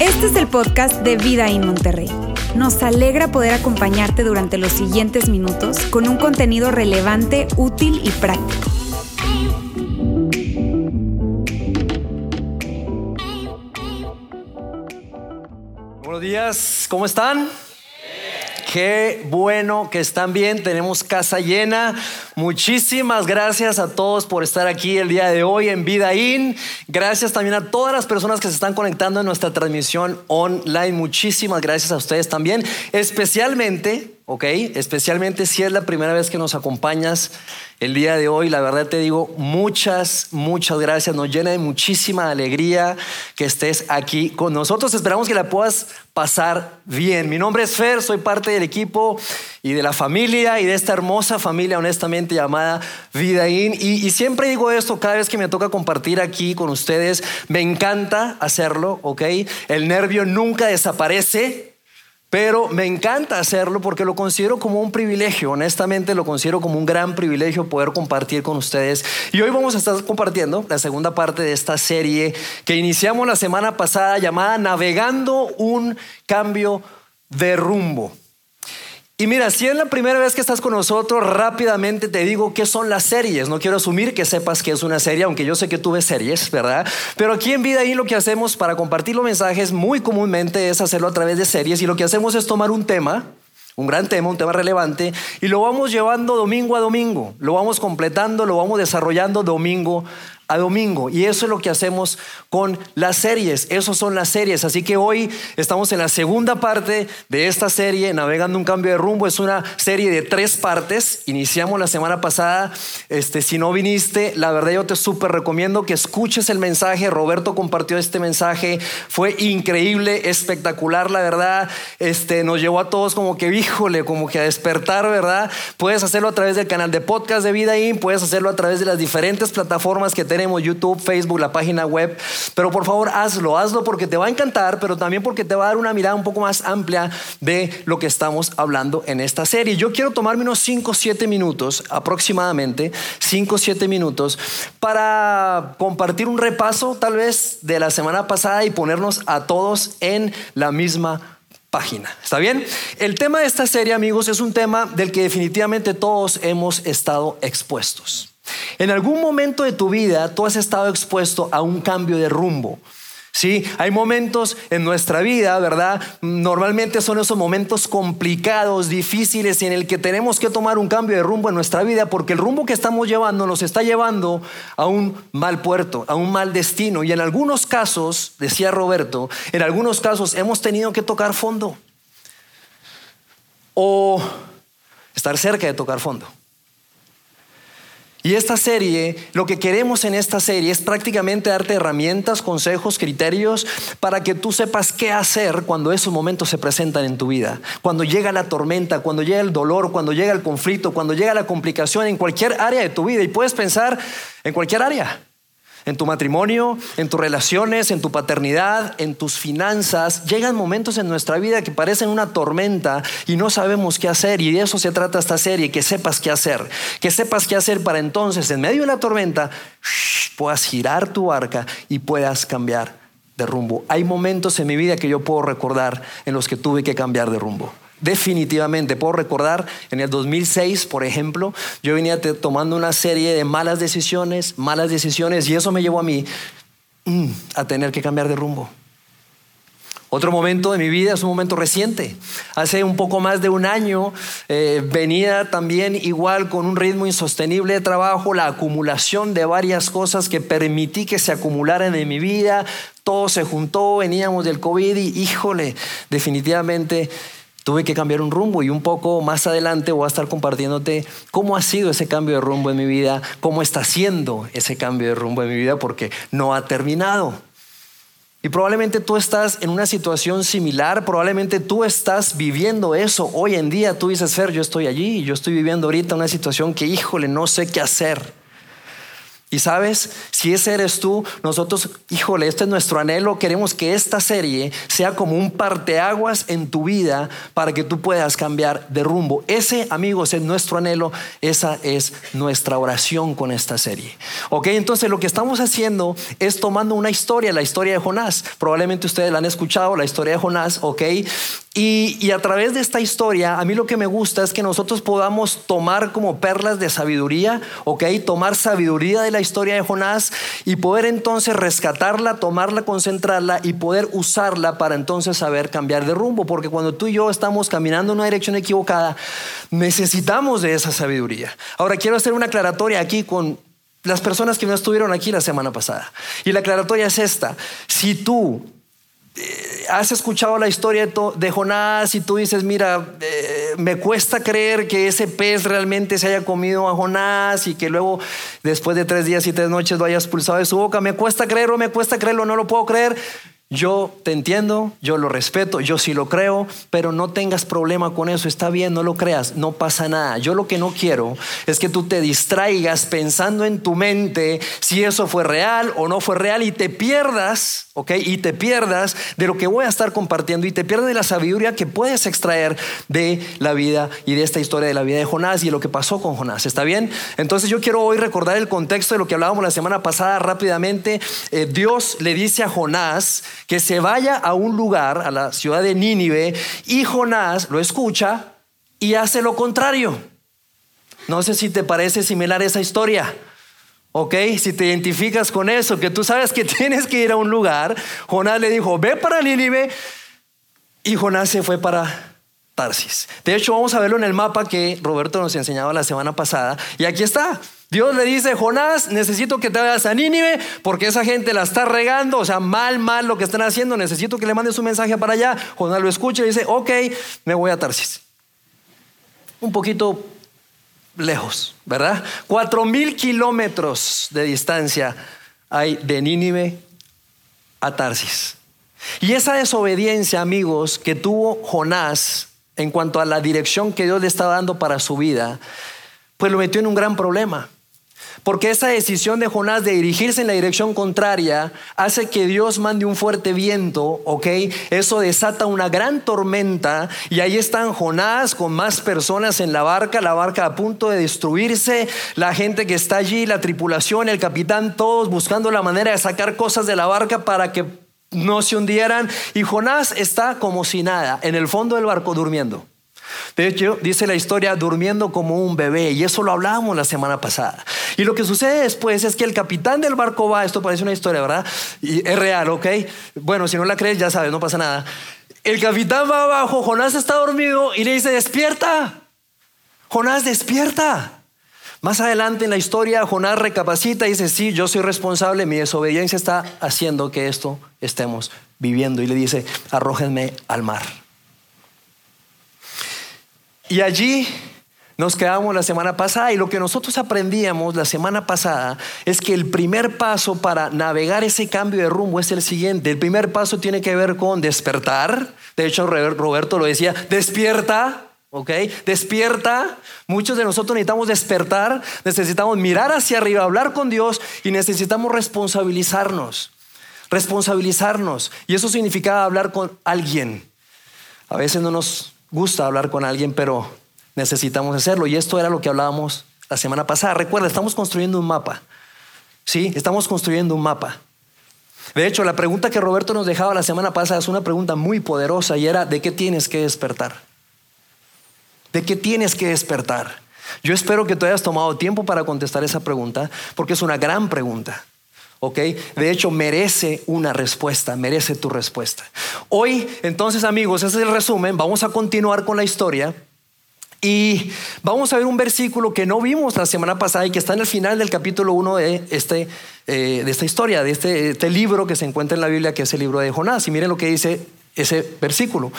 Este es el podcast de Vida en Monterrey. Nos alegra poder acompañarte durante los siguientes minutos con un contenido relevante, útil y práctico. Buenos días, ¿cómo están? Qué bueno que están bien, tenemos casa llena. Muchísimas gracias a todos por estar aquí el día de hoy en Vida In. Gracias también a todas las personas que se están conectando en nuestra transmisión online. Muchísimas gracias a ustedes también, especialmente ¿ok? Especialmente si es la primera vez que nos acompañas el día de hoy. La verdad te digo muchas, muchas gracias. Nos llena de muchísima alegría que estés aquí con nosotros. Esperamos que la puedas pasar bien. Mi nombre es Fer, soy parte del equipo y de la familia y de esta hermosa familia honestamente llamada Vidaín. Y, y siempre digo esto cada vez que me toca compartir aquí con ustedes. Me encanta hacerlo, ¿ok? El nervio nunca desaparece. Pero me encanta hacerlo porque lo considero como un privilegio, honestamente lo considero como un gran privilegio poder compartir con ustedes. Y hoy vamos a estar compartiendo la segunda parte de esta serie que iniciamos la semana pasada llamada Navegando un cambio de rumbo. Y mira, si es la primera vez que estás con nosotros, rápidamente te digo qué son las series. No quiero asumir que sepas que es una serie, aunque yo sé que tú ves series, ¿verdad? Pero aquí en Vida y lo que hacemos para compartir los mensajes muy comúnmente es hacerlo a través de series y lo que hacemos es tomar un tema, un gran tema, un tema relevante, y lo vamos llevando domingo a domingo, lo vamos completando, lo vamos desarrollando domingo a domingo. Y eso es lo que hacemos con las series. Esos son las series. Así que hoy estamos en la segunda parte de esta serie, Navegando un cambio de rumbo. Es una serie de tres partes. Iniciamos la semana pasada. Este, si no viniste, la verdad yo te súper recomiendo que escuches el mensaje. Roberto compartió este mensaje. Fue increíble, espectacular, la verdad. Este, nos llevó a todos como que, híjole, como que a despertar, ¿verdad? Puedes hacerlo a través del canal de podcast de Vida In, puedes hacerlo a través de las diferentes plataformas que tenemos YouTube, Facebook, la página web. Pero por favor, hazlo, hazlo porque te va a encantar, pero también porque te va a dar una mirada un poco más amplia de lo que estamos hablando en esta serie. Yo quiero tomarme unos 5 o 7 minutos, aproximadamente 5 o 7 minutos, para compartir un repaso tal vez de la semana pasada y ponernos a todos en la misma página. ¿Está bien? El tema de esta serie, amigos, es un tema del que definitivamente todos hemos estado expuestos. En algún momento de tu vida tú has estado expuesto a un cambio de rumbo. Sí, hay momentos en nuestra vida, ¿verdad? Normalmente son esos momentos complicados, difíciles, en el que tenemos que tomar un cambio de rumbo en nuestra vida, porque el rumbo que estamos llevando nos está llevando a un mal puerto, a un mal destino. Y en algunos casos, decía Roberto, en algunos casos hemos tenido que tocar fondo o estar cerca de tocar fondo. Y esta serie, lo que queremos en esta serie es prácticamente darte herramientas, consejos, criterios para que tú sepas qué hacer cuando esos momentos se presentan en tu vida. Cuando llega la tormenta, cuando llega el dolor, cuando llega el conflicto, cuando llega la complicación en cualquier área de tu vida. Y puedes pensar en cualquier área en tu matrimonio, en tus relaciones, en tu paternidad, en tus finanzas. Llegan momentos en nuestra vida que parecen una tormenta y no sabemos qué hacer. Y de eso se trata esta serie, que sepas qué hacer. Que sepas qué hacer para entonces, en medio de la tormenta, puedas girar tu barca y puedas cambiar de rumbo. Hay momentos en mi vida que yo puedo recordar en los que tuve que cambiar de rumbo. Definitivamente, puedo recordar en el 2006, por ejemplo, yo venía tomando una serie de malas decisiones, malas decisiones, y eso me llevó a mí mm, a tener que cambiar de rumbo. Otro momento de mi vida es un momento reciente. Hace un poco más de un año eh, venía también igual con un ritmo insostenible de trabajo, la acumulación de varias cosas que permití que se acumularan en mi vida. Todo se juntó, veníamos del COVID y híjole, definitivamente Tuve que cambiar un rumbo y un poco más adelante voy a estar compartiéndote cómo ha sido ese cambio de rumbo en mi vida, cómo está siendo ese cambio de rumbo en mi vida, porque no ha terminado. Y probablemente tú estás en una situación similar, probablemente tú estás viviendo eso hoy en día. Tú dices, Fer, yo estoy allí, yo estoy viviendo ahorita una situación que, híjole, no sé qué hacer. Y sabes, si ese eres tú, nosotros, híjole, este es nuestro anhelo. Queremos que esta serie sea como un parteaguas en tu vida para que tú puedas cambiar de rumbo. Ese, amigos, es nuestro anhelo. Esa es nuestra oración con esta serie. Ok, entonces lo que estamos haciendo es tomando una historia, la historia de Jonás. Probablemente ustedes la han escuchado, la historia de Jonás, ok. Y, a través de esta historia, a mí lo que me gusta es que nosotros podamos tomar como perlas de sabiduría, ok, tomar sabiduría de la historia de Jonás y poder entonces rescatarla, tomarla, concentrarla y poder usarla para entonces saber cambiar de rumbo. Porque cuando tú y yo estamos caminando en una dirección equivocada, necesitamos de esa sabiduría. Ahora quiero hacer una aclaratoria aquí con las personas que no estuvieron aquí la semana pasada. Y la aclaratoria es esta. Si tú has escuchado la historia de Jonás y tú dices, mira, eh, me cuesta creer que ese pez realmente se haya comido a Jonás y que luego después de tres días y tres noches lo haya expulsado de su boca, me cuesta creerlo, me cuesta creerlo, no lo puedo creer. Yo te entiendo, yo lo respeto, yo sí lo creo, pero no tengas problema con eso, está bien, no lo creas, no pasa nada. Yo lo que no quiero es que tú te distraigas pensando en tu mente si eso fue real o no fue real y te pierdas, ¿ok? Y te pierdas de lo que voy a estar compartiendo y te pierdas de la sabiduría que puedes extraer de la vida y de esta historia de la vida de Jonás y de lo que pasó con Jonás, ¿está bien? Entonces yo quiero hoy recordar el contexto de lo que hablábamos la semana pasada rápidamente. Eh, Dios le dice a Jonás, que se vaya a un lugar, a la ciudad de Nínive, y Jonás lo escucha y hace lo contrario. No sé si te parece similar esa historia. ¿Ok? Si te identificas con eso, que tú sabes que tienes que ir a un lugar, Jonás le dijo, ve para Nínive, y Jonás se fue para Tarsis. De hecho, vamos a verlo en el mapa que Roberto nos enseñaba la semana pasada, y aquí está. Dios le dice, Jonás, necesito que te vayas a Nínive porque esa gente la está regando, o sea, mal, mal lo que están haciendo, necesito que le mandes un mensaje para allá. Jonás lo escucha y dice, ok, me voy a Tarsis. Un poquito lejos, ¿verdad? Cuatro mil kilómetros de distancia hay de Nínive a Tarsis. Y esa desobediencia, amigos, que tuvo Jonás en cuanto a la dirección que Dios le estaba dando para su vida, pues lo metió en un gran problema. Porque esa decisión de Jonás de dirigirse en la dirección contraria hace que Dios mande un fuerte viento, ¿ok? Eso desata una gran tormenta y ahí están Jonás con más personas en la barca, la barca a punto de destruirse, la gente que está allí, la tripulación, el capitán, todos buscando la manera de sacar cosas de la barca para que no se hundieran. Y Jonás está como si nada, en el fondo del barco durmiendo. De hecho, dice la historia durmiendo como un bebé, y eso lo hablábamos la semana pasada. Y lo que sucede después es que el capitán del barco va, esto parece una historia, ¿verdad? Y es real, ¿ok? Bueno, si no la crees, ya sabes, no pasa nada. El capitán va abajo, Jonás está dormido y le dice, despierta. Jonás, despierta. Más adelante en la historia, Jonás recapacita y dice, sí, yo soy responsable, mi desobediencia está haciendo que esto estemos viviendo. Y le dice, arrójenme al mar. Y allí nos quedamos la semana pasada y lo que nosotros aprendíamos la semana pasada es que el primer paso para navegar ese cambio de rumbo es el siguiente. El primer paso tiene que ver con despertar. De hecho, Roberto lo decía, despierta. ¿ok? Despierta. Muchos de nosotros necesitamos despertar, necesitamos mirar hacia arriba, hablar con Dios y necesitamos responsabilizarnos. Responsabilizarnos. Y eso significa hablar con alguien. A veces no nos gusta hablar con alguien, pero necesitamos hacerlo. Y esto era lo que hablábamos la semana pasada. Recuerda, estamos construyendo un mapa. Sí, estamos construyendo un mapa. De hecho, la pregunta que Roberto nos dejaba la semana pasada es una pregunta muy poderosa y era, ¿de qué tienes que despertar? ¿De qué tienes que despertar? Yo espero que tú hayas tomado tiempo para contestar esa pregunta, porque es una gran pregunta. ¿Ok? De hecho, merece una respuesta, merece tu respuesta. Hoy, entonces, amigos, ese es el resumen. Vamos a continuar con la historia. Y vamos a ver un versículo que no vimos la semana pasada y que está en el final del capítulo 1 de, este, eh, de esta historia, de este, este libro que se encuentra en la Biblia, que es el libro de Jonás. Y miren lo que dice ese versículo.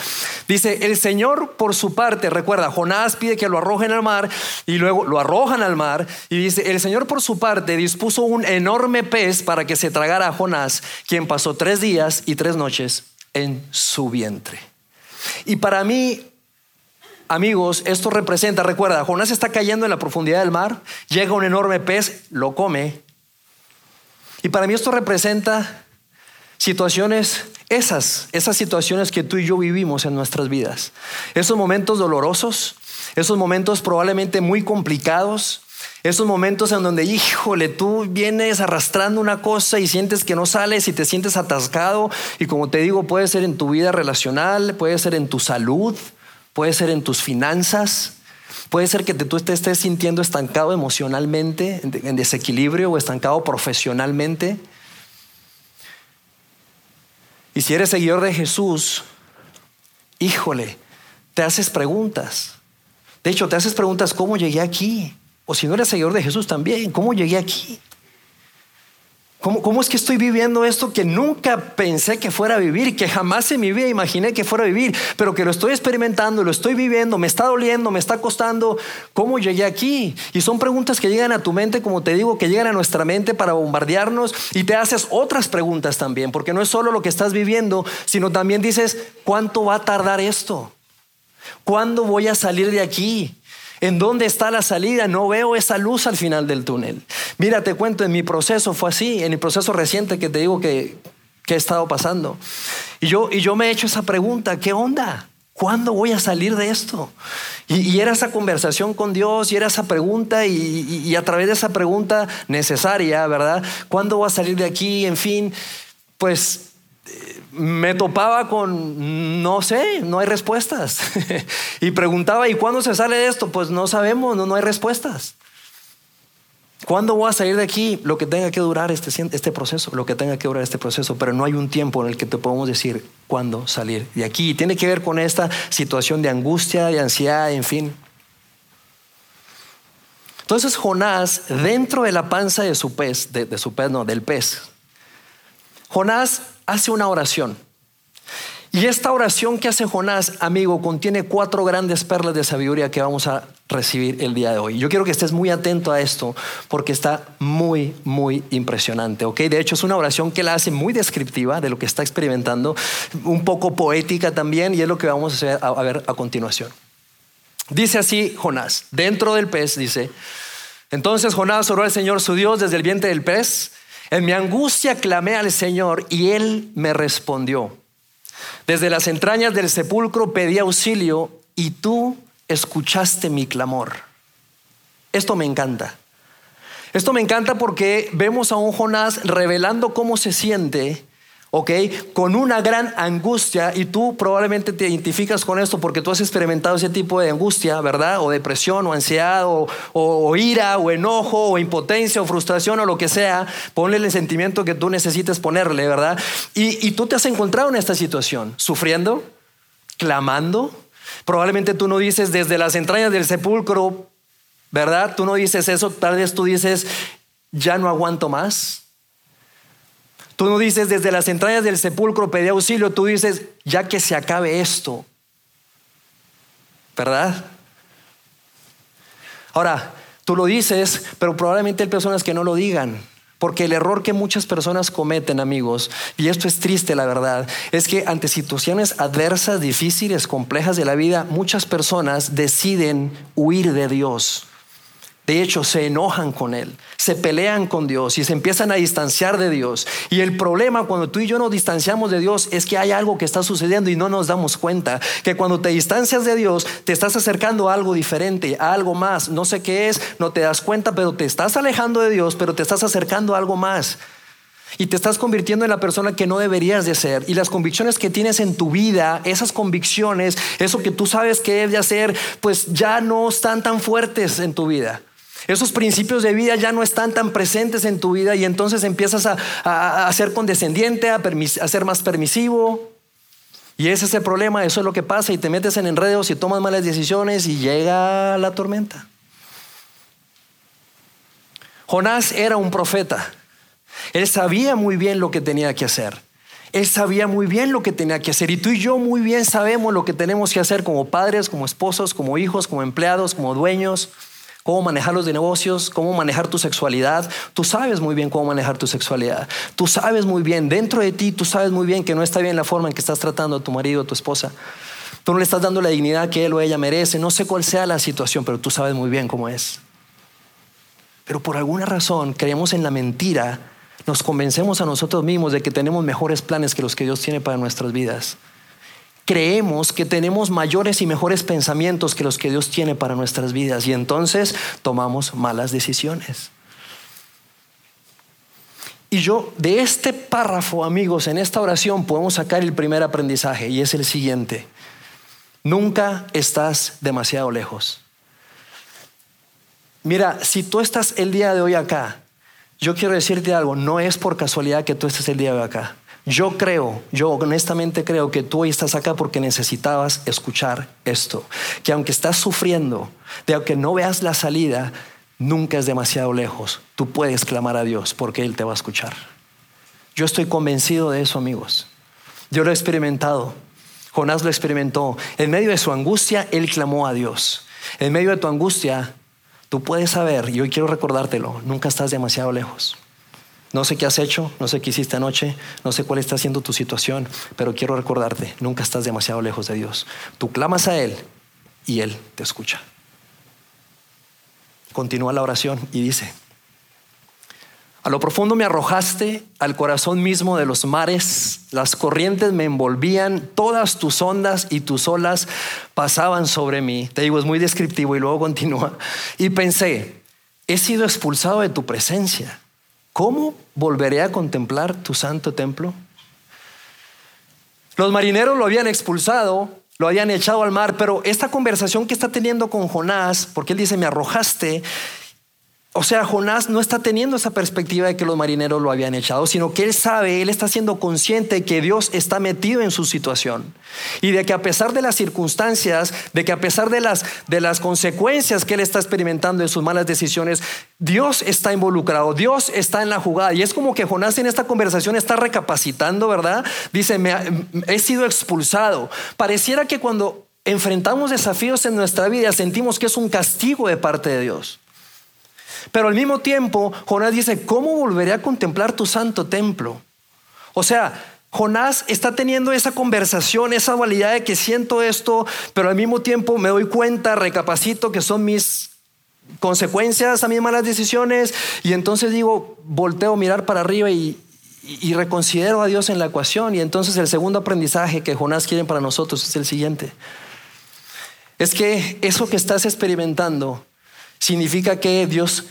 Dice, el Señor por su parte, recuerda, Jonás pide que lo arrojen al mar y luego lo arrojan al mar y dice, el Señor por su parte dispuso un enorme pez para que se tragara a Jonás, quien pasó tres días y tres noches en su vientre. Y para mí, amigos, esto representa, recuerda, Jonás está cayendo en la profundidad del mar, llega un enorme pez, lo come Y para mí esto representa situaciones, esas, esas situaciones que tú y yo vivimos en nuestras vidas. Esos momentos dolorosos, esos momentos probablemente muy complicados, esos momentos en donde, híjole, tú vienes arrastrando una cosa y sientes que no sales y te sientes atascado. Y como te digo, puede ser en tu vida relacional, puede ser en tu salud, puede ser en tus finanzas, puede ser que tú te estés sintiendo estancado emocionalmente, en desequilibrio o estancado profesionalmente. Y si eres seguidor de Jesús, híjole, te haces preguntas. De hecho, te haces preguntas, ¿cómo llegué aquí? O si no eres seguidor de Jesús también, ¿cómo llegué aquí? ¿Cómo, ¿Cómo, es que estoy viviendo esto que nunca pensé que fuera a vivir, que jamás en mi vida imaginé que fuera a vivir, pero que lo estoy experimentando, lo estoy viviendo, me está doliendo, me está costando? ¿Cómo llegué aquí? Y son preguntas que llegan a tu mente, como te digo, que llegan a nuestra mente para bombardearnos y te haces otras preguntas también, porque no es solo lo que estás viviendo, sino también dices, ¿cuánto va a tardar esto? ¿Cuándo voy a salir de aquí? ¿En dónde está la salida? No veo esa luz al final del túnel. Mira, te cuento, en mi proceso fue así, en mi proceso reciente que te digo que, he estado pasando. Y yo, y yo me he hecho esa pregunta, ¿qué onda? ¿Cuándo voy a salir de esto? Y, era esa conversación con Dios, y era esa pregunta, y, y, a través de esa pregunta necesaria, ¿verdad? ¿Cuándo voy a salir de aquí? En fin, pues me topaba con, no sé, no hay respuestas. y preguntaba, ¿y cuándo se sale de esto? Pues no sabemos, no, no hay respuestas. ¿Cuándo voy a salir de aquí? Lo que tenga que durar este, este proceso, lo que tenga que durar este proceso, pero no hay un tiempo en el que te podemos decir cuándo salir de aquí. tiene que ver con esta situación de angustia, de ansiedad, en fin. Entonces Jonás, dentro de la panza de su pez, de, de su pez, no, del pez, Jonás hace una oración. Y esta oración que hace Jonás, amigo, contiene cuatro grandes perlas de sabiduría que vamos a recibir el día de hoy. Yo quiero que estés muy atento a esto porque está muy, muy impresionante. ¿ok? De hecho, es una oración que la hace muy descriptiva de lo que está experimentando, un poco poética también, y es lo que vamos a, a ver a continuación. Dice así Jonás, dentro del pez, dice, entonces Jonás oró al Señor su Dios desde el vientre del pez en mi angustia clamé al Señor y Él me respondió. Desde las entrañas del sepulcro pedí auxilio y tú escuchaste mi clamor. Esto me encanta. Esto me encanta porque vemos a un Jonás revelando cómo se siente ¿ok? Con una gran angustia y tú probablemente te identificas con esto porque tú has experimentado ese tipo de angustia, ¿verdad? O depresión, o ansiedad, o, ira, o enojo, o impotencia, o frustración, o lo que sea. Ponle el sentimiento que tú necesites ponerle, ¿verdad? Y, y tú te has encontrado en esta situación, sufriendo, clamando. Probablemente tú no dices desde las entrañas del sepulcro, ¿verdad? Tú no dices eso, tal vez tú dices, ya no aguanto más Tú no dices desde las entrañas del sepulcro pedí auxilio, tú dices ya que se acabe esto. ¿Verdad? Ahora, tú lo dices, pero probablemente hay personas que no lo digan. Porque el error que muchas personas cometen, amigos, y esto es triste, la verdad, es que ante situaciones adversas, difíciles, complejas de la vida, muchas personas deciden huir de Dios. De hecho, se enojan con Él, se pelean con Dios y se empiezan a distanciar de Dios. Y el problema cuando tú y yo nos distanciamos de Dios es que hay algo que está sucediendo y no nos damos cuenta. Que cuando te distancias de Dios, te estás acercando a algo diferente, a algo más. No sé qué es, no te das cuenta, pero te estás alejando de Dios, pero te estás acercando a algo más. Y te estás convirtiendo en la persona que no deberías de ser. Y las convicciones que tienes en tu vida, esas convicciones, eso que tú sabes que debes de hacer, pues ya no están tan fuertes en tu vida. Esos principios de vida ya no están tan presentes en tu vida y entonces empiezas a, ser condescendiente, a, a, ser más permisivo. Y ese es el problema, eso es lo que pasa y te metes en enredos y tomas malas decisiones y llega la tormenta. Jonás era un profeta. Él sabía muy bien lo que tenía que hacer. Él sabía muy bien lo que tenía que hacer. Y tú y yo muy bien sabemos lo que tenemos que hacer como padres, como esposos, como hijos, como empleados, como dueños cómo manejar los negocios, cómo manejar tu sexualidad. Tú sabes muy bien cómo manejar tu sexualidad. Tú sabes muy bien, dentro de ti, tú sabes muy bien que no está bien la forma en que estás tratando a tu marido o tu esposa. Tú no le estás dando la dignidad que él o ella merece. No sé cuál sea la situación, pero tú sabes muy bien cómo es. Pero por alguna razón creemos en la mentira, nos convencemos a nosotros mismos de que tenemos mejores planes que los que Dios tiene para nuestras vidas. Creemos que tenemos mayores y mejores pensamientos que los que Dios tiene para nuestras vidas y entonces tomamos malas decisiones. Y yo de este párrafo, amigos, en esta oración podemos sacar el primer aprendizaje y es el siguiente. Nunca estás demasiado lejos. Mira, si tú estás el día de hoy acá, yo quiero decirte algo, no es por casualidad que tú estés el día de hoy acá. Yo creo, yo honestamente creo que tú hoy estás acá porque necesitabas escuchar esto. Que aunque estás sufriendo, de aunque no veas la salida, nunca es demasiado lejos. Tú puedes clamar a Dios porque Él te va a escuchar. Yo estoy convencido de eso, amigos. Yo lo he experimentado. Jonás lo experimentó. En medio de su angustia, Él clamó a Dios. En medio de tu angustia, Tú puedes saber, y hoy quiero recordártelo, nunca estás demasiado lejos. No sé qué has hecho, no sé qué hiciste anoche, no sé cuál está siendo tu situación, pero quiero recordarte, nunca estás demasiado lejos de Dios. Tú clamas a Él y Él te escucha. Continúa la oración y dice, a lo profundo me arrojaste al corazón mismo de los mares, las corrientes me envolvían, todas tus ondas y tus olas pasaban sobre mí. Te digo, es muy descriptivo y luego continúa. Y pensé, he sido expulsado de tu presencia. ¿Cómo volveré a contemplar tu santo templo? Los marineros lo habían expulsado, lo habían echado al mar, pero esta conversación que está teniendo con Jonás, porque él dice, me arrojaste, o sea, Jonás no está teniendo esa perspectiva de que los marineros lo habían echado, sino que él sabe, él está siendo consciente que Dios está metido en su situación y de que a pesar de las circunstancias, de que a pesar de las, de las consecuencias que él está experimentando de sus malas decisiones, Dios está involucrado, Dios está en la jugada. Y es como que Jonás en esta conversación está recapacitando, ¿verdad? Dice, he sido expulsado. Pareciera que cuando enfrentamos desafíos en nuestra vida sentimos que es un castigo de parte de Dios. Pero al mismo tiempo, Jonás dice, ¿cómo volveré a contemplar tu santo templo? O sea, Jonás está teniendo esa conversación, esa dualidad de que siento esto, pero al mismo tiempo me doy cuenta, recapacito que son mis consecuencias a mis malas decisiones y entonces digo, volteo a mirar para arriba y, y reconsidero a Dios en la ecuación y entonces el segundo aprendizaje que Jonás quiere para nosotros es el siguiente. Es que eso que estás experimentando significa que Dios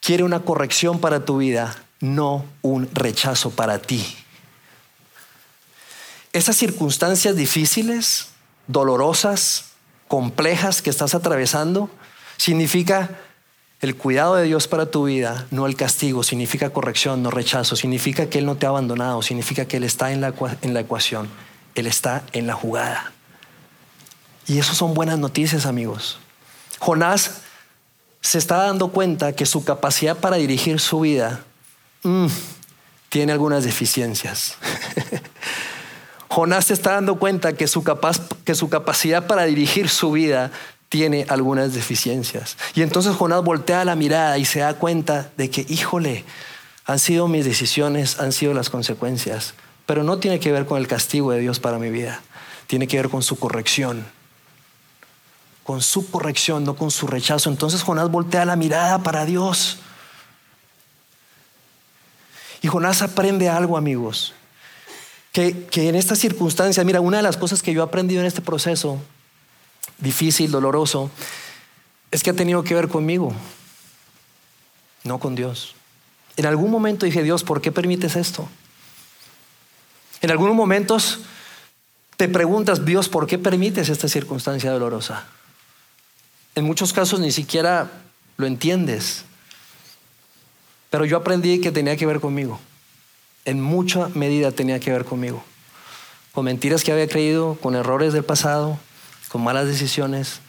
quiere una corrección para tu vida, no un rechazo para ti. Esas circunstancias difíciles, dolorosas, complejas que estás atravesando, significa el cuidado de Dios para tu vida, no el castigo, significa corrección, no rechazo, significa que Él no te ha abandonado, significa que Él está en la, ecuación, Él está en la jugada. Y eso son buenas noticias, amigos. Jonás se está dando cuenta que su capacidad para dirigir su vida mm, tiene algunas deficiencias. Jonás se está dando cuenta que su, que su capacidad para dirigir su vida tiene algunas deficiencias. Y entonces Jonás voltea la mirada y se da cuenta de que, híjole, han sido mis decisiones, han sido las consecuencias, pero no tiene que ver con el castigo de Dios para mi vida, tiene que ver con su corrección con su corrección, no con su rechazo. Entonces Jonás voltea la mirada para Dios. Y Jonás aprende algo, amigos, que, que en esta circunstancia, mira, una de las cosas que yo he aprendido en este proceso, difícil, doloroso, es que ha tenido que ver conmigo, no con Dios. En algún momento dije, Dios, ¿por qué permites esto? En algunos momentos te preguntas, Dios, ¿por qué permites esta circunstancia dolorosa? En muchos casos ni siquiera lo entiendes. Pero yo aprendí que tenía que ver conmigo. En mucha medida tenía que ver conmigo. Con mentiras que había creído, con errores del pasado, con malas decisiones,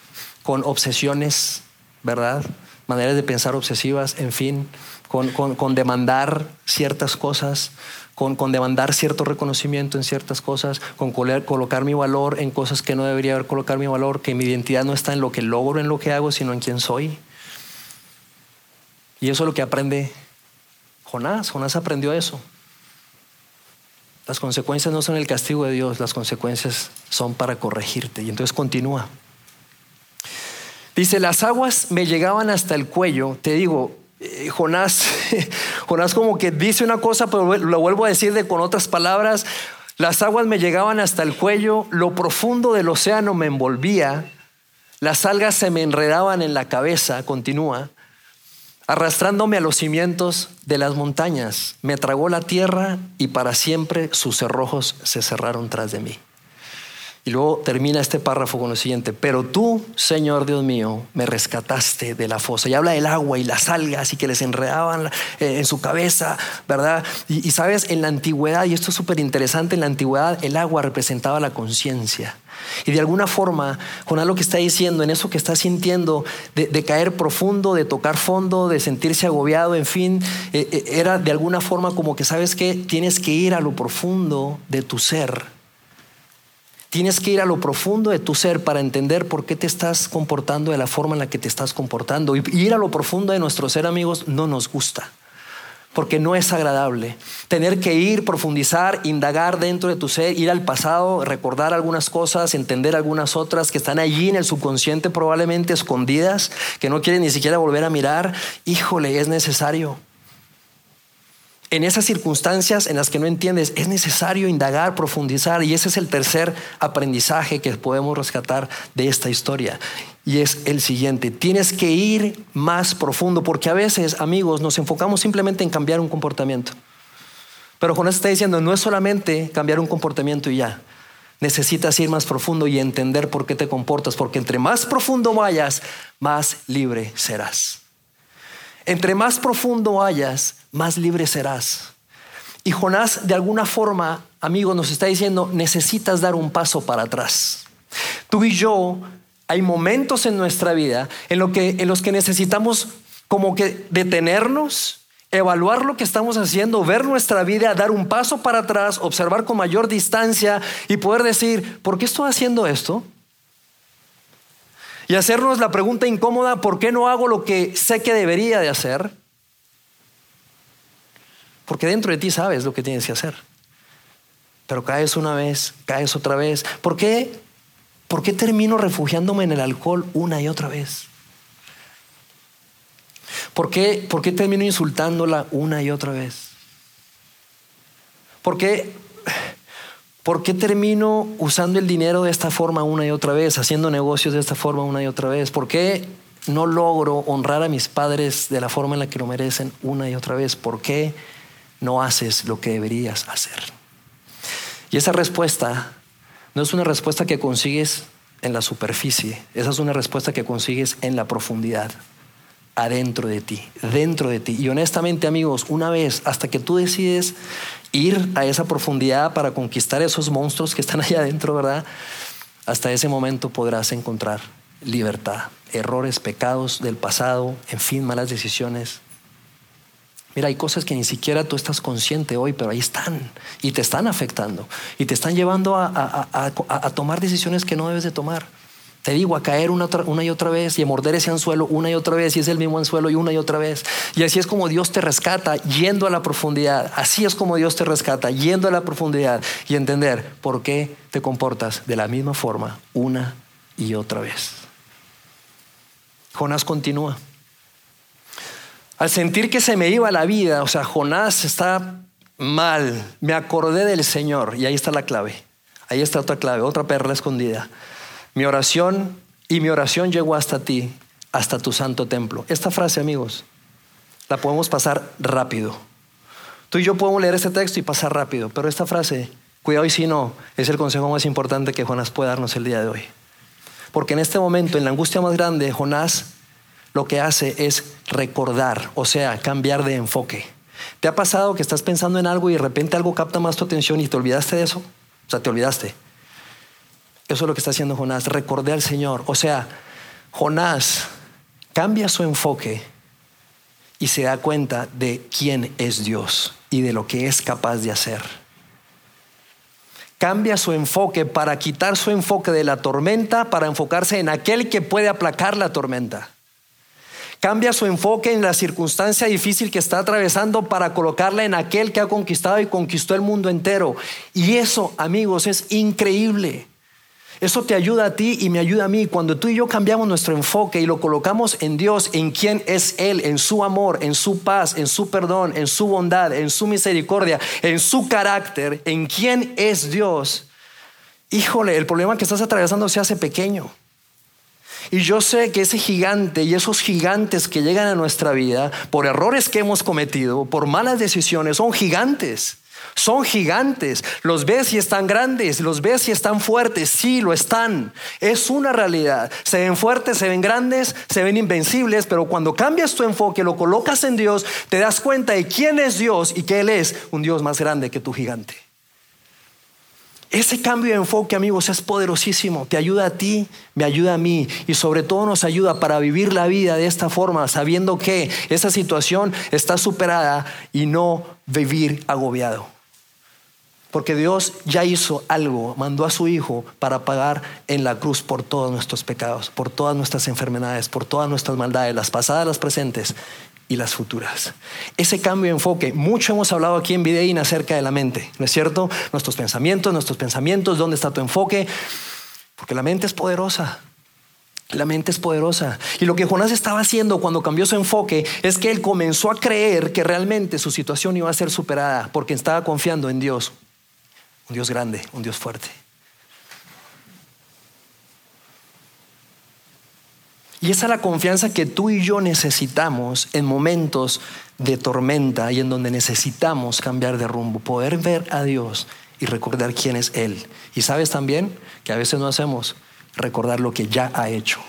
con obsesiones, ¿verdad? Maneras de pensar obsesivas, en fin, con, con demandar ciertas cosas, con, demandar cierto reconocimiento en ciertas cosas, con colocar mi valor en cosas que no debería haber colocar mi valor, que mi identidad no está en lo que logro, en lo que hago, sino en quién soy. Y eso es lo que aprende Jonás. Jonás aprendió eso. Las consecuencias no son el castigo de Dios, las consecuencias son para corregirte. Y entonces continúa. Dice, las aguas me llegaban hasta el cuello. Te digo, eh, Jonás, Jonás como que dice una cosa, pero lo vuelvo a decir de, con otras palabras. Las aguas me llegaban hasta el cuello, lo profundo del océano me envolvía, las algas se me enredaban en la cabeza, continúa, arrastrándome a los cimientos de las montañas. Me tragó la tierra y para siempre sus cerrojos se cerraron tras de mí. Y luego termina este párrafo con lo siguiente, pero tú, Señor Dios mío, me rescataste de la fosa. Y habla del agua y las algas y que les enredaban eh, en su cabeza, ¿verdad? Y, sabes, en la antigüedad, y esto es súper interesante, en la antigüedad el agua representaba la conciencia. Y de alguna forma, con lo que está diciendo, en eso que está sintiendo, de, caer profundo, de tocar fondo, de sentirse agobiado, en fin, eh, eh, era de alguna forma como que sabes que tienes que ir a lo profundo de tu ser Tienes que ir a lo profundo de tu ser para entender por qué te estás comportando de la forma en la que te estás comportando. Y ir a lo profundo de nuestro ser, amigos, no nos gusta. Porque no es agradable. Tener que ir, profundizar, indagar dentro de tu ser, ir al pasado, recordar algunas cosas, entender algunas otras que están allí en el subconsciente probablemente escondidas, que no quieren ni siquiera volver a mirar. Híjole, es necesario en esas circunstancias en las que no entiendes, es necesario indagar, profundizar, y ese es el tercer aprendizaje que podemos rescatar de esta historia. Y es el siguiente, tienes que ir más profundo, porque a veces, amigos, nos enfocamos simplemente en cambiar un comportamiento. Pero Jonás está diciendo, no es solamente cambiar un comportamiento y ya. Necesitas ir más profundo y entender por qué te comportas, porque entre más profundo vayas, más libre serás. Entre más profundo vayas, más libre serás. Y Jonás, de alguna forma, amigo, nos está diciendo, necesitas dar un paso para atrás. Tú y yo, hay momentos en nuestra vida en, lo que, en los que necesitamos como que detenernos, evaluar lo que estamos haciendo, ver nuestra vida, dar un paso para atrás, observar con mayor distancia y poder decir, ¿por qué estoy haciendo esto? Y hacernos la pregunta incómoda, ¿por qué no hago lo que sé que debería de hacer? Porque dentro de ti sabes lo que tienes que hacer. Pero caes una vez, caes otra vez. ¿Por qué? ¿Por qué termino refugiándome en el alcohol una y otra vez? ¿Por qué, ¿Por qué termino insultándola una y otra vez? ¿Por qué, ¿Por qué termino usando el dinero de esta forma una y otra vez, haciendo negocios de esta forma una y otra vez? ¿Por qué no logro honrar a mis padres de la forma en la que lo merecen una y otra vez? ¿Por qué no haces lo que deberías hacer. Y esa respuesta no es una respuesta que consigues en la superficie, esa es una respuesta que consigues en la profundidad, adentro de ti, dentro de ti. Y honestamente amigos, una vez hasta que tú decides ir a esa profundidad para conquistar esos monstruos que están allá adentro, ¿verdad? Hasta ese momento podrás encontrar libertad, errores, pecados del pasado, en fin, malas decisiones, Mira, hay cosas que ni siquiera tú estás consciente hoy, pero ahí están y te están afectando y te están llevando a, tomar decisiones que no debes de tomar. Te digo, a caer una, y otra vez y a morder ese anzuelo una y otra vez y es el mismo anzuelo y una y otra vez. Y así es como Dios te rescata yendo a la profundidad. Así es como Dios te rescata yendo a la profundidad y entender por qué te comportas de la misma forma una y otra vez. Jonás continúa. Al sentir que se me iba la vida, o sea, Jonás está mal, me acordé del Señor y ahí está la clave. Ahí está otra clave, otra perla escondida. Mi oración y mi oración llegó hasta ti, hasta tu santo templo. Esta frase, amigos, la podemos pasar rápido. Tú y yo podemos leer este texto y pasar rápido, pero esta frase, cuidado y si no, es el consejo más importante que Jonás puede darnos el día de hoy. Porque en este momento, en la angustia más grande, Jonás lo que hace es recordar, o sea, cambiar de enfoque. ¿Te ha pasado que estás pensando en algo y de repente algo capta más tu atención y te olvidaste de eso? O sea, te olvidaste. Eso es lo que está haciendo Jonás. Recordé al Señor. O sea, Jonás cambia su enfoque y se da cuenta de quién es Dios y de lo que es capaz de hacer. Cambia su enfoque para quitar su enfoque de la tormenta, para enfocarse en aquel que puede aplacar la tormenta. Cambia su enfoque en la circunstancia difícil que está atravesando para colocarla en aquel que ha conquistado y conquistó el mundo entero. Y eso, amigos, es increíble. Eso te ayuda a ti y me ayuda a mí. Cuando tú y yo cambiamos nuestro enfoque y lo colocamos en Dios, en quién es Él, en su amor, en su paz, en su perdón, en su bondad, en su misericordia, en su carácter, en quién es Dios, híjole, el problema que estás atravesando se hace pequeño. Y yo sé que ese gigante y esos gigantes que llegan a nuestra vida por errores que hemos cometido, por malas decisiones, son gigantes. Son gigantes. Los ves y están grandes, los ves y están fuertes. Sí, lo están. Es una realidad. Se ven fuertes, se ven grandes, se ven invencibles, pero cuando cambias tu enfoque, lo colocas en Dios, te das cuenta de quién es Dios y que Él es un Dios más grande que tu gigante. Ese cambio de enfoque, amigos, es poderosísimo. Te ayuda a ti, me ayuda a mí y sobre todo nos ayuda para vivir la vida de esta forma, sabiendo que esa situación está superada y no vivir agobiado. Porque Dios ya hizo algo, mandó a su Hijo para pagar en la cruz por todos nuestros pecados, por todas nuestras enfermedades, por todas nuestras maldades, las pasadas, las presentes y las futuras. Ese cambio de enfoque, mucho hemos hablado aquí en Videín acerca de la mente, ¿no es cierto? Nuestros pensamientos, nuestros pensamientos, ¿dónde está tu enfoque? Porque la mente es poderosa. La mente es poderosa. Y lo que Jonás estaba haciendo cuando cambió su enfoque es que él comenzó a creer que realmente su situación iba a ser superada porque estaba confiando en Dios un Dios grande, un Dios fuerte. Y esa es la confianza que tú y yo necesitamos en momentos de tormenta y en donde necesitamos cambiar de rumbo, poder ver a Dios y recordar quién es Él. Y sabes también que a veces no hacemos recordar lo que ya ha hecho.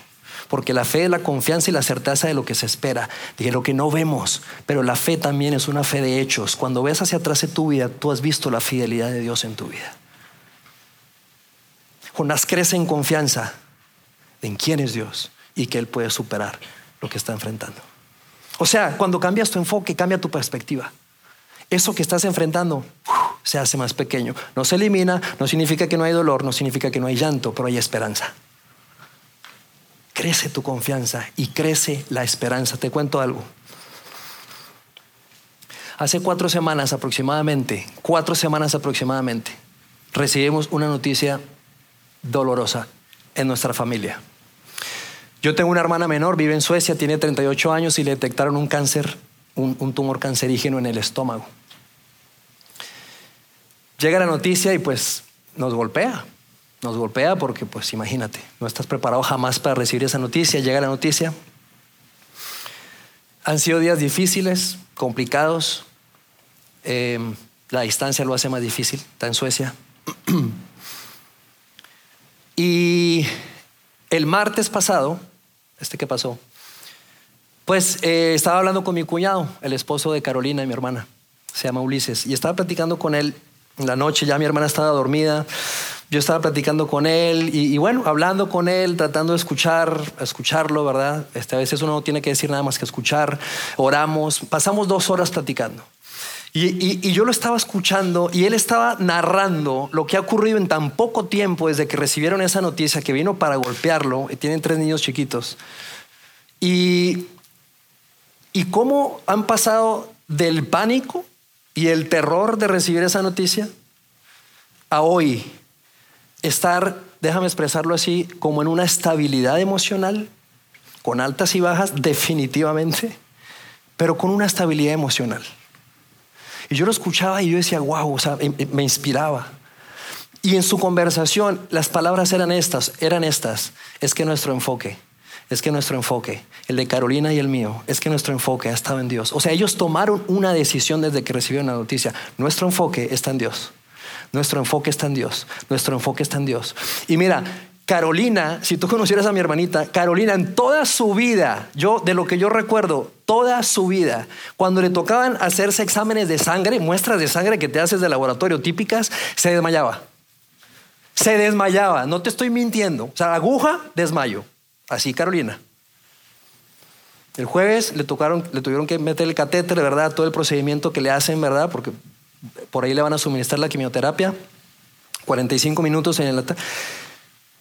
Porque la fe es la confianza y la certeza de lo que se espera, de lo que no vemos. Pero la fe también es una fe de hechos. Cuando ves hacia atrás de tu vida, tú has visto la fidelidad de Dios en tu vida. Jonás crece en confianza en quién es Dios y que Él puede superar lo que está enfrentando. O sea, cuando cambias tu enfoque, cambia tu perspectiva. Eso que estás enfrentando se hace más pequeño. No se elimina, no significa que no hay dolor, no significa que no hay llanto, pero hay esperanza crece tu confianza y crece la esperanza. Te cuento algo. Hace cuatro semanas aproximadamente, cuatro semanas aproximadamente, recibimos una noticia dolorosa en nuestra familia. Yo tengo una hermana menor, vive en Suecia, tiene 38 años y le detectaron un cáncer, un, tumor cancerígeno en el estómago. Llega la noticia y pues nos golpea, nos golpea porque, pues imagínate, no estás preparado jamás para recibir esa noticia, llega la noticia. Han sido días difíciles, complicados. Em, la distancia lo hace más difícil, está en Suecia. y el martes pasado, este que pasó, pues eh, estaba hablando con mi cuñado, el esposo de Carolina, y mi hermana, se llama Ulises, y estaba platicando con él en la noche, ya mi hermana estaba dormida yo estaba platicando con él y, bueno, hablando con él, tratando de escuchar, escucharlo, ¿verdad? Este, a veces uno no tiene que decir nada más que escuchar. Oramos, pasamos dos horas platicando. Y, y, yo lo estaba escuchando y él estaba narrando lo que ha ocurrido en tan poco tiempo desde que recibieron esa noticia que vino para golpearlo. Y tienen tres niños chiquitos. Y, y cómo han pasado del pánico y el terror de recibir esa noticia a hoy estar, déjame expresarlo así, como en una estabilidad emocional, con altas y bajas definitivamente, pero con una estabilidad emocional. Y yo lo escuchaba y yo decía, wow, o sea, me inspiraba. Y en su conversación las palabras eran estas, eran estas, es que nuestro enfoque, es que nuestro enfoque, el de Carolina y el mío, es que nuestro enfoque ha estado en Dios. O sea, ellos tomaron una decisión desde que recibieron la noticia, nuestro enfoque está en Dios. Nuestro enfoque está en Dios. Nuestro enfoque está en Dios. Y mira, Carolina, si tú conocieras a mi hermanita, Carolina en toda su vida, yo de lo que yo recuerdo, toda su vida, cuando le tocaban hacerse exámenes de sangre, muestras de sangre que te haces de laboratorio típicas, se desmayaba. Se desmayaba, no te estoy mintiendo. O sea, aguja, desmayo. Así Carolina. El jueves le tocaron, le tuvieron que meter el catéter, ¿verdad? Todo el procedimiento que le hacen, ¿verdad? Porque por ahí le van a suministrar la quimioterapia, 45 minutos en el...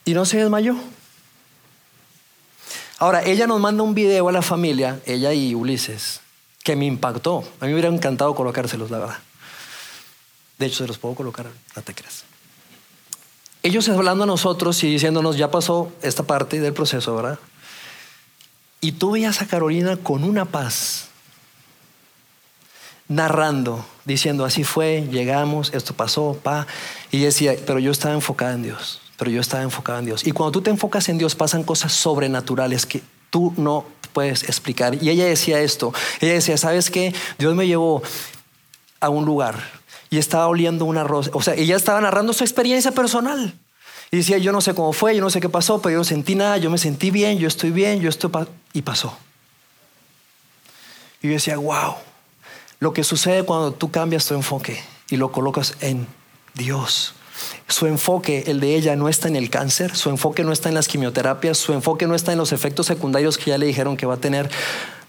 Y no se desmayó. Ahora, ella nos manda un video a la familia, ella y Ulises, que me impactó. A mí me hubiera encantado colocárselos, la verdad. De hecho, se los puedo colocar, no te creas. ellos hablando a nosotros y diciéndonos, ya pasó esta parte del proceso, ¿verdad? Y tú veías a Carolina con una paz, narrando, diciendo, así fue, llegamos, esto pasó, pa. Y decía, pero yo estaba enfocada en Dios, pero yo estaba enfocada en Dios. Y cuando tú te enfocas en Dios pasan cosas sobrenaturales que tú no puedes explicar. Y ella decía esto, ella decía, ¿sabes qué? Dios me llevó a un lugar y estaba oliendo una rosa, o sea, ella estaba narrando su experiencia personal. Y decía, yo no sé cómo fue, yo no sé qué pasó, pero yo no sentí nada, yo me sentí bien, yo estoy bien, yo estoy... y pasó. Y yo decía, wow, lo que sucede cuando tú cambias tu enfoque y lo colocas en Dios. Su enfoque, el de ella, no está en el cáncer, su enfoque no está en las quimioterapias, su enfoque no está en los efectos secundarios que ya le dijeron que va a tener,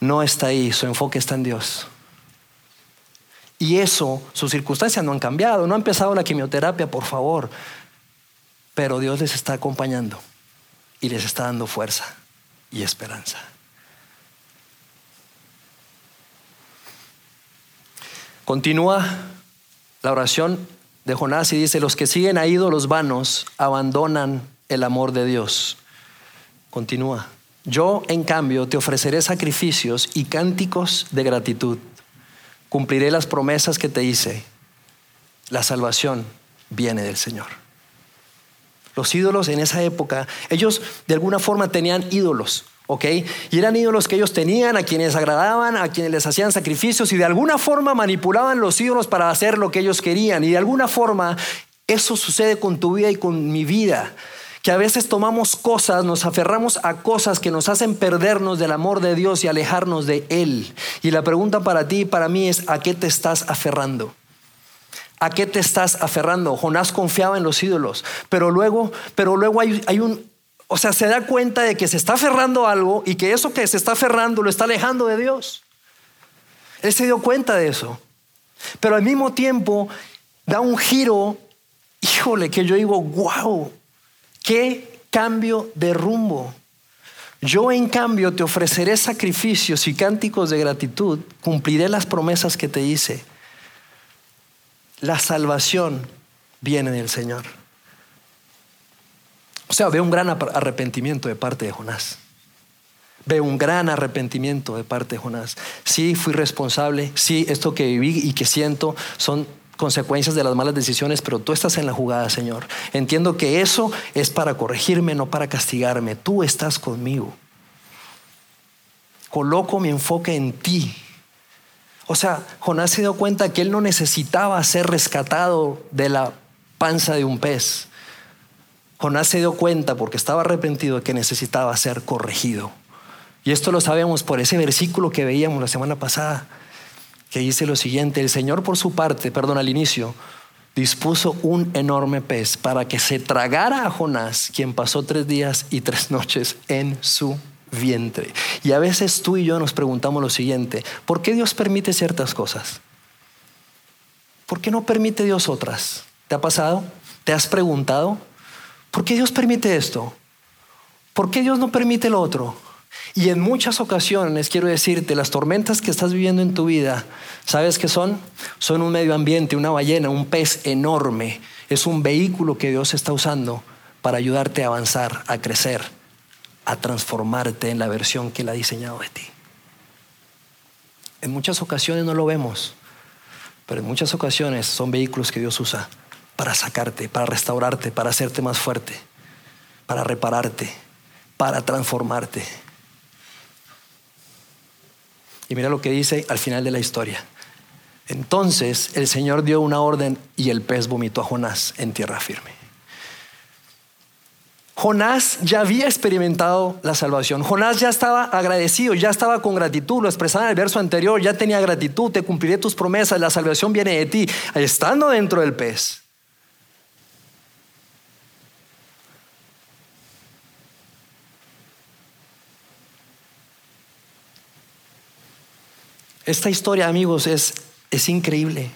no está ahí, su enfoque está en Dios. Y eso, sus circunstancias no han cambiado, no ha empezado la quimioterapia, por favor, pero Dios les está acompañando y les está dando fuerza y esperanza. Continúa la oración de Jonás y dice, los que siguen a ídolos vanos abandonan el amor de Dios. Continúa. Yo, en cambio, te ofreceré sacrificios y cánticos de gratitud. Cumpliré las promesas que te hice. La salvación viene del Señor. Los ídolos en esa época, ellos de alguna forma tenían ídolos. ¿Ok? Y eran ídolos que ellos tenían, a quienes agradaban, a quienes les hacían sacrificios y de alguna forma manipulaban los ídolos para hacer lo que ellos querían. Y de alguna forma eso sucede con tu vida y con mi vida. Que a veces tomamos cosas, nos aferramos a cosas que nos hacen perdernos del amor de Dios y alejarnos de Él. Y la pregunta para ti y para mí es, ¿a qué te estás aferrando? ¿A qué te estás aferrando? Jonás confiaba en los ídolos, pero luego, pero luego hay, hay un, o sea, se da cuenta de que se está aferrando algo y que eso que se está aferrando lo está alejando de Dios. Él se dio cuenta de eso. Pero al mismo tiempo da un giro, híjole, que yo digo, wow, qué cambio de rumbo. Yo en cambio te ofreceré sacrificios y cánticos de gratitud, cumpliré las promesas que te hice. La salvación viene del Señor. O sea, veo un gran arrepentimiento de parte de Jonás. Veo un gran arrepentimiento de parte de Jonás. Sí, fui responsable. Sí, esto que viví y que siento son consecuencias de las malas decisiones, pero tú estás en la jugada, Señor. Entiendo que eso es para corregirme, no para castigarme. Tú estás conmigo. Coloco mi enfoque en ti. O sea, Jonás se dio cuenta que él no necesitaba ser rescatado de la panza de un pez. Jonás se dio cuenta porque estaba arrepentido que necesitaba ser corregido. Y esto lo sabemos por ese versículo que veíamos la semana pasada, que dice lo siguiente, el Señor por su parte, perdón, al inicio, dispuso un enorme pez para que se tragara a Jonás, quien pasó tres días y tres noches en su vientre. Y a veces tú y yo nos preguntamos lo siguiente, ¿por qué Dios permite ciertas cosas? ¿Por qué no permite Dios otras? ¿Te ha pasado? ¿Te has preguntado? ¿Por qué Dios permite esto? ¿Por qué Dios no permite lo otro? Y en muchas ocasiones, quiero decirte, las tormentas que estás viviendo en tu vida, ¿sabes qué son? Son un medio ambiente, una ballena, un pez enorme. Es un vehículo que Dios está usando para ayudarte a avanzar, a crecer, a transformarte en la versión que Él ha diseñado de ti. En muchas ocasiones no lo vemos, pero en muchas ocasiones son vehículos que Dios usa para sacarte, para restaurarte, para hacerte más fuerte, para repararte, para transformarte. Y mira lo que dice al final de la historia. Entonces el Señor dio una orden y el pez vomitó a Jonás en tierra firme. Jonás ya había experimentado la salvación. Jonás ya estaba agradecido, ya estaba con gratitud. Lo expresaba en el verso anterior, ya tenía gratitud, te cumpliré tus promesas, la salvación viene de ti, estando dentro del pez. Esta historia, amigos, es, es increíble.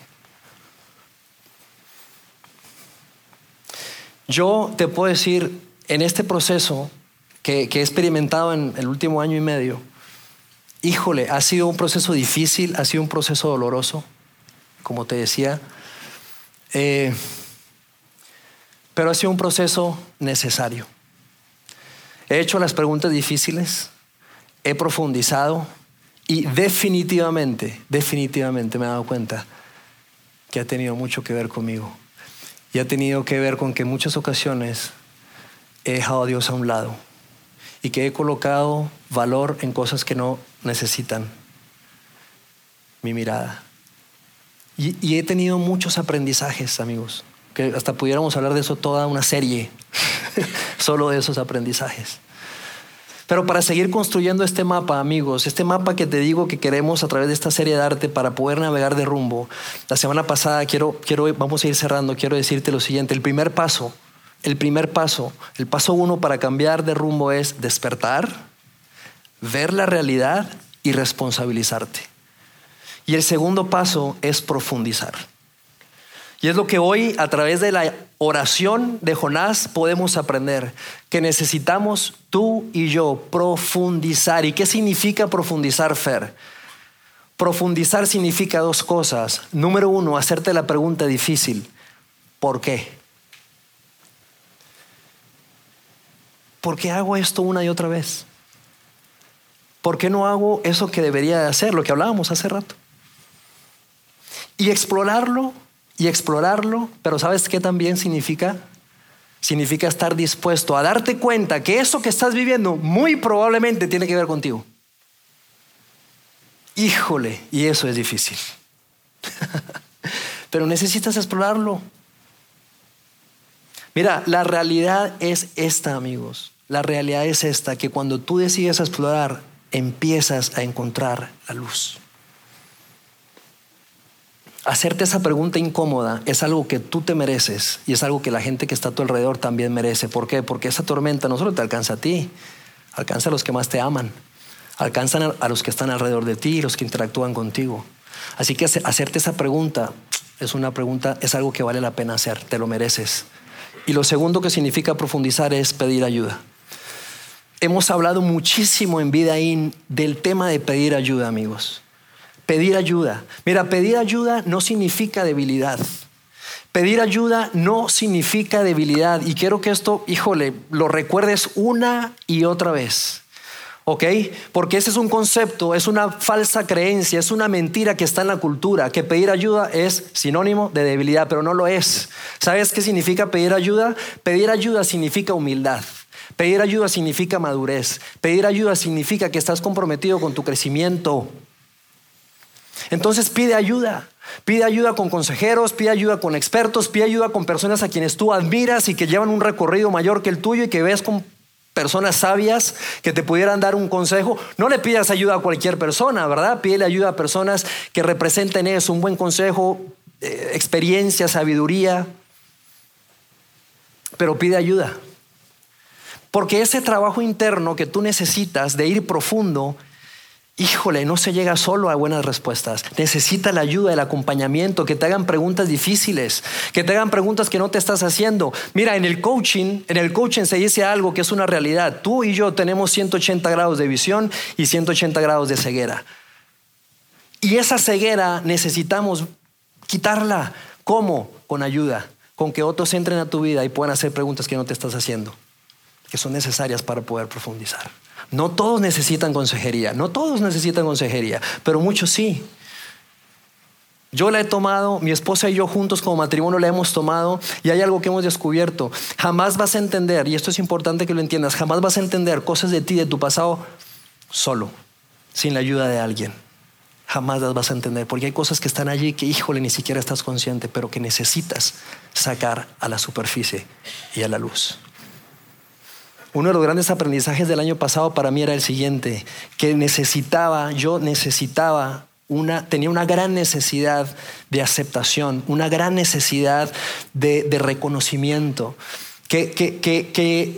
Yo te puedo decir, en este proceso que, que, he experimentado en el último año y medio, híjole, ha sido un proceso difícil, ha sido un proceso doloroso, como te decía. Eh, pero ha sido un proceso necesario. He hecho las preguntas difíciles, he profundizado y definitivamente, definitivamente me he dado cuenta que ha tenido mucho que ver conmigo. Y ha tenido que ver con que en muchas ocasiones he dejado a Dios a un lado y que he colocado valor en cosas que no necesitan mi mirada. Y, y he tenido muchos aprendizajes, amigos, que hasta pudiéramos hablar de eso toda una serie, solo de esos aprendizajes. Pero para seguir construyendo este mapa, amigos, este mapa que te digo que queremos a través de esta serie de arte para poder navegar de rumbo, la semana pasada quiero, quiero, vamos a ir cerrando, quiero decirte lo siguiente, el primer paso, el primer paso, el paso uno para cambiar de rumbo es despertar, ver la realidad y responsabilizarte. Y el segundo paso es profundizar. Y es lo que hoy a través de la oración de Jonás podemos aprender, que necesitamos tú y yo profundizar. ¿Y qué significa profundizar, Fer? Profundizar significa dos cosas. Número uno, hacerte la pregunta difícil. ¿Por qué? ¿Por qué hago esto una y otra vez? ¿Por qué no hago eso que debería de hacer, lo que hablábamos hace rato? Y explorarlo y explorarlo, pero ¿sabes qué también significa? Significa estar dispuesto a darte cuenta que eso que estás viviendo muy probablemente tiene que ver contigo. Híjole, y eso es difícil. pero necesitas explorarlo. Mira, la realidad es esta, amigos. La realidad es esta, que cuando tú decides explorar, empiezas a encontrar la luz. Hacerte esa pregunta incómoda es algo que tú te mereces y es algo que la gente que está a tu alrededor también merece. ¿Por qué? Porque esa tormenta no solo te alcanza a ti, alcanza a los que más te aman, alcanza a los que están alrededor de ti, los que interactúan contigo. Así que hacerte esa pregunta es una pregunta, es algo que vale la pena hacer, te lo mereces. Y lo segundo que significa profundizar es pedir ayuda. Hemos hablado muchísimo en Vida In del tema de pedir ayuda, amigos. Pedir ayuda. Mira, pedir ayuda no significa debilidad. Pedir ayuda no significa debilidad. Y quiero que esto, híjole, lo recuerdes una y otra vez. ¿Ok? Porque ese es un concepto, es una falsa creencia, es una mentira que está en la cultura, que pedir ayuda es sinónimo de debilidad, pero no lo es. ¿Sabes qué significa pedir ayuda? Pedir ayuda significa humildad. Pedir ayuda significa madurez. Pedir ayuda significa que estás comprometido con tu crecimiento. Entonces pide ayuda. Pide ayuda con consejeros, pide ayuda con expertos, pide ayuda con personas a quienes tú admiras y que llevan un recorrido mayor que el tuyo y que ves con personas sabias que te pudieran dar un consejo. No le pidas ayuda a cualquier persona, ¿verdad? Pídele ayuda a personas que representen eso, un buen consejo, eh, experiencia, sabiduría. Pero pide ayuda. Porque ese trabajo interno que tú necesitas de ir profundo Híjole, no se llega solo a buenas respuestas. Necesita la ayuda, el acompañamiento, que te hagan preguntas difíciles, que te hagan preguntas que no te estás haciendo. Mira, en el coaching, en el coaching se dice algo que es una realidad. Tú y yo tenemos 180 grados de visión y 180 grados de ceguera. Y esa ceguera necesitamos quitarla. ¿Cómo? Con ayuda, con que otros entren a tu vida y puedan hacer preguntas que no te estás haciendo, que son necesarias para poder profundizar. No todos necesitan consejería, no todos necesitan consejería, pero muchos sí. Yo la he tomado, mi esposa y yo juntos como matrimonio la hemos tomado y hay algo que hemos descubierto. Jamás vas a entender, y esto es importante que lo entiendas, jamás vas a entender cosas de ti, de tu pasado, solo, sin la ayuda de alguien. Jamás las vas a entender, porque hay cosas que están allí que, híjole, ni siquiera estás consciente, pero que necesitas sacar a la superficie y a la luz. Uno de los grandes aprendizajes del año pasado para mí era el siguiente, que necesitaba, yo necesitaba una, tenía una gran necesidad de aceptación, una gran necesidad de, reconocimiento. Que, que, que,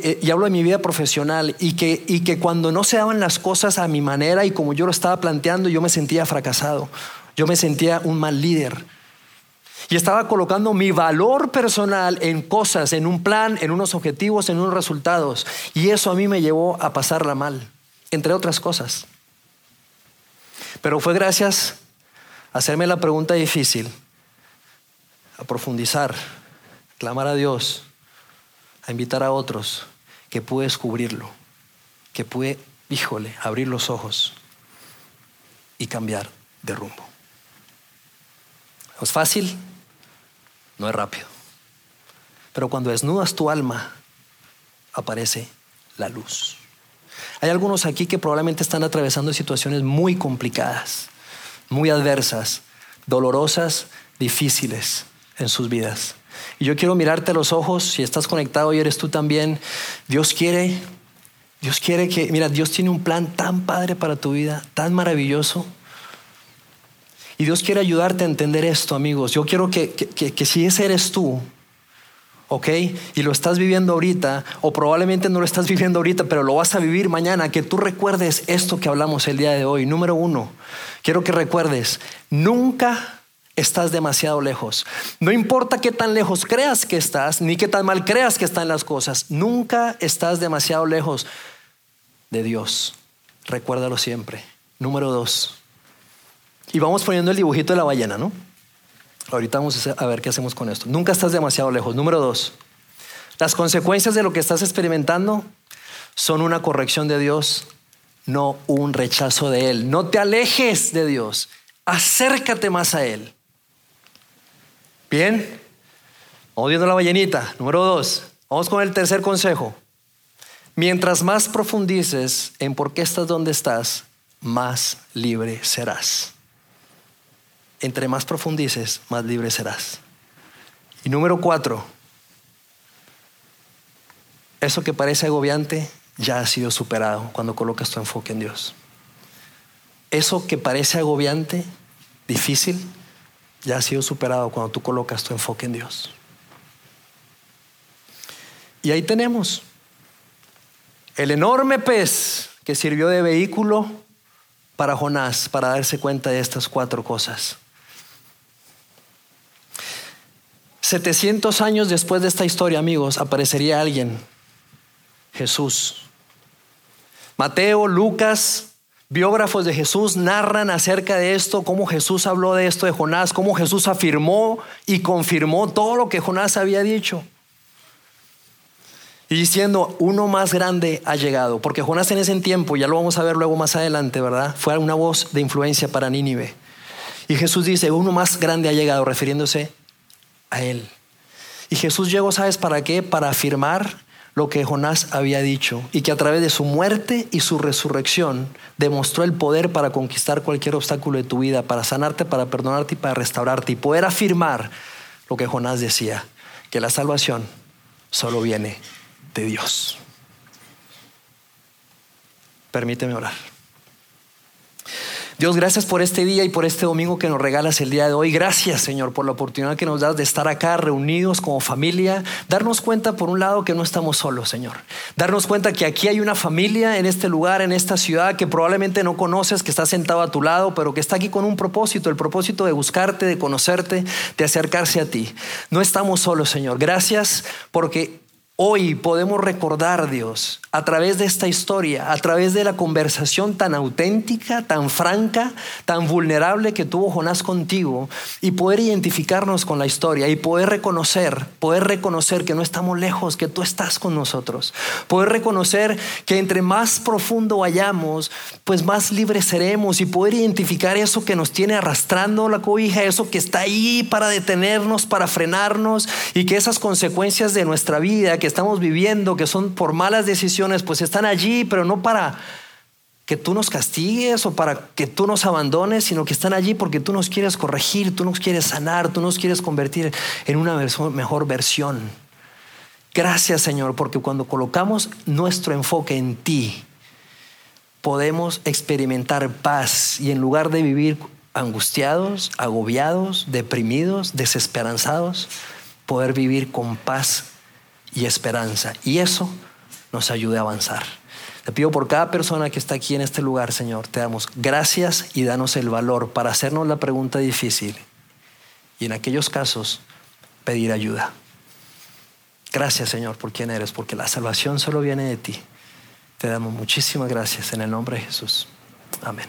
eh, y hablo de mi vida profesional, y que, y que cuando no se daban las cosas a mi manera y como yo lo estaba planteando, yo me sentía fracasado, yo me sentía un mal líder. Y estaba colocando mi valor personal en cosas, en un plan, en unos objetivos, en unos resultados. Y eso a mí me llevó a pasarla mal, entre otras cosas. Pero fue gracias a hacerme la pregunta difícil, a profundizar, clamar a Dios, a invitar a otros que puede descubrirlo, que puede, híjole, abrir los ojos y cambiar de rumbo. ¿No es fácil? No es rápido. Pero cuando desnudas tu alma, aparece la luz. Hay algunos aquí que probablemente están atravesando situaciones muy complicadas, muy adversas, dolorosas, difíciles en sus vidas. Y yo quiero mirarte a los ojos, si estás conectado y eres tú también, Dios quiere, Dios quiere que, mira, Dios tiene un plan tan padre para tu vida, tan maravilloso. Y Dios quiere ayudarte a entender esto, amigos. Yo quiero que, que, que si ese eres tú, ¿ok? Y lo estás viviendo ahorita, o probablemente no lo estás viviendo ahorita, pero lo vas a vivir mañana, que tú recuerdes esto que hablamos el día de hoy. Número uno, quiero que recuerdes, nunca estás demasiado lejos. No importa qué tan lejos creas que estás, ni qué tan mal creas que están las cosas, nunca estás demasiado lejos de Dios. Recuérdalo siempre. Número dos. Y vamos poniendo el dibujito de la ballena, ¿no? Ahorita vamos a ver qué hacemos con esto. Nunca estás demasiado lejos. Número dos, las consecuencias de lo que estás experimentando son una corrección de Dios, no un rechazo de Él. No te alejes de Dios, acércate más a Él. Bien, vamos la ballenita. Número dos, vamos con el tercer consejo. Mientras más profundices en por qué estás donde estás, más libre serás entre más profundices, más libre serás. Y número cuatro, eso que parece agobiante ya ha sido superado cuando colocas tu enfoque en Dios. Eso que parece agobiante, difícil, ya ha sido superado cuando tú colocas tu enfoque en Dios. Y ahí tenemos el enorme pez que sirvió de vehículo para Jonás, para darse cuenta de estas cuatro cosas. 700 años después de esta historia, amigos, aparecería alguien, Jesús. Mateo, Lucas, biógrafos de Jesús narran acerca de esto, cómo Jesús habló de esto de Jonás, cómo Jesús afirmó y confirmó todo lo que Jonás había dicho. Y diciendo, uno más grande ha llegado, porque Jonás en ese tiempo, ya lo vamos a ver luego más adelante, ¿verdad? Fue una voz de influencia para Nínive. Y Jesús dice, uno más grande ha llegado, refiriéndose a él. Y Jesús llegó, ¿sabes para qué? Para afirmar lo que Jonás había dicho y que a través de su muerte y su resurrección demostró el poder para conquistar cualquier obstáculo de tu vida, para sanarte, para perdonarte y para restaurarte y poder afirmar lo que Jonás decía, que la salvación solo viene de Dios. Permíteme orar. Dios, gracias por este día y por este domingo que nos regalas el día de hoy. Gracias, Señor, por la oportunidad que nos das de estar acá reunidos como familia. Darnos cuenta, por un lado, que no estamos solos, Señor. Darnos cuenta que aquí hay una familia en este lugar, en esta ciudad, que probablemente no conoces, que está sentado a tu lado, pero que está aquí con un propósito, el propósito de buscarte, de conocerte, de acercarse a ti. No estamos solos, Señor. Gracias porque Hoy podemos recordar, Dios, a través de esta historia, a través de la conversación tan auténtica, tan franca, tan vulnerable que tuvo Jonás contigo, y poder identificarnos con la historia y poder reconocer, poder reconocer que no estamos lejos, que tú estás con nosotros, poder reconocer que entre más profundo vayamos, pues más libres seremos y poder identificar eso que nos tiene arrastrando la cobija, eso que está ahí para detenernos, para frenarnos y que esas consecuencias de nuestra vida, que estamos viviendo, que son por malas decisiones, pues están allí, pero no para que tú nos castigues o para que tú nos abandones, sino que están allí porque tú nos quieres corregir, tú nos quieres sanar, tú nos quieres convertir en una mejor versión. Gracias Señor, porque cuando colocamos nuestro enfoque en ti, podemos experimentar paz y en lugar de vivir angustiados, agobiados, deprimidos, desesperanzados, poder vivir con paz y esperanza. Y eso nos ayude a avanzar. Te pido por cada persona que está aquí en este lugar, Señor, te damos gracias y danos el valor para hacernos la pregunta difícil y en aquellos casos pedir ayuda. Gracias, Señor, por quien eres, porque la salvación solo viene de ti. Te damos muchísimas gracias en el nombre de Jesús. Amén.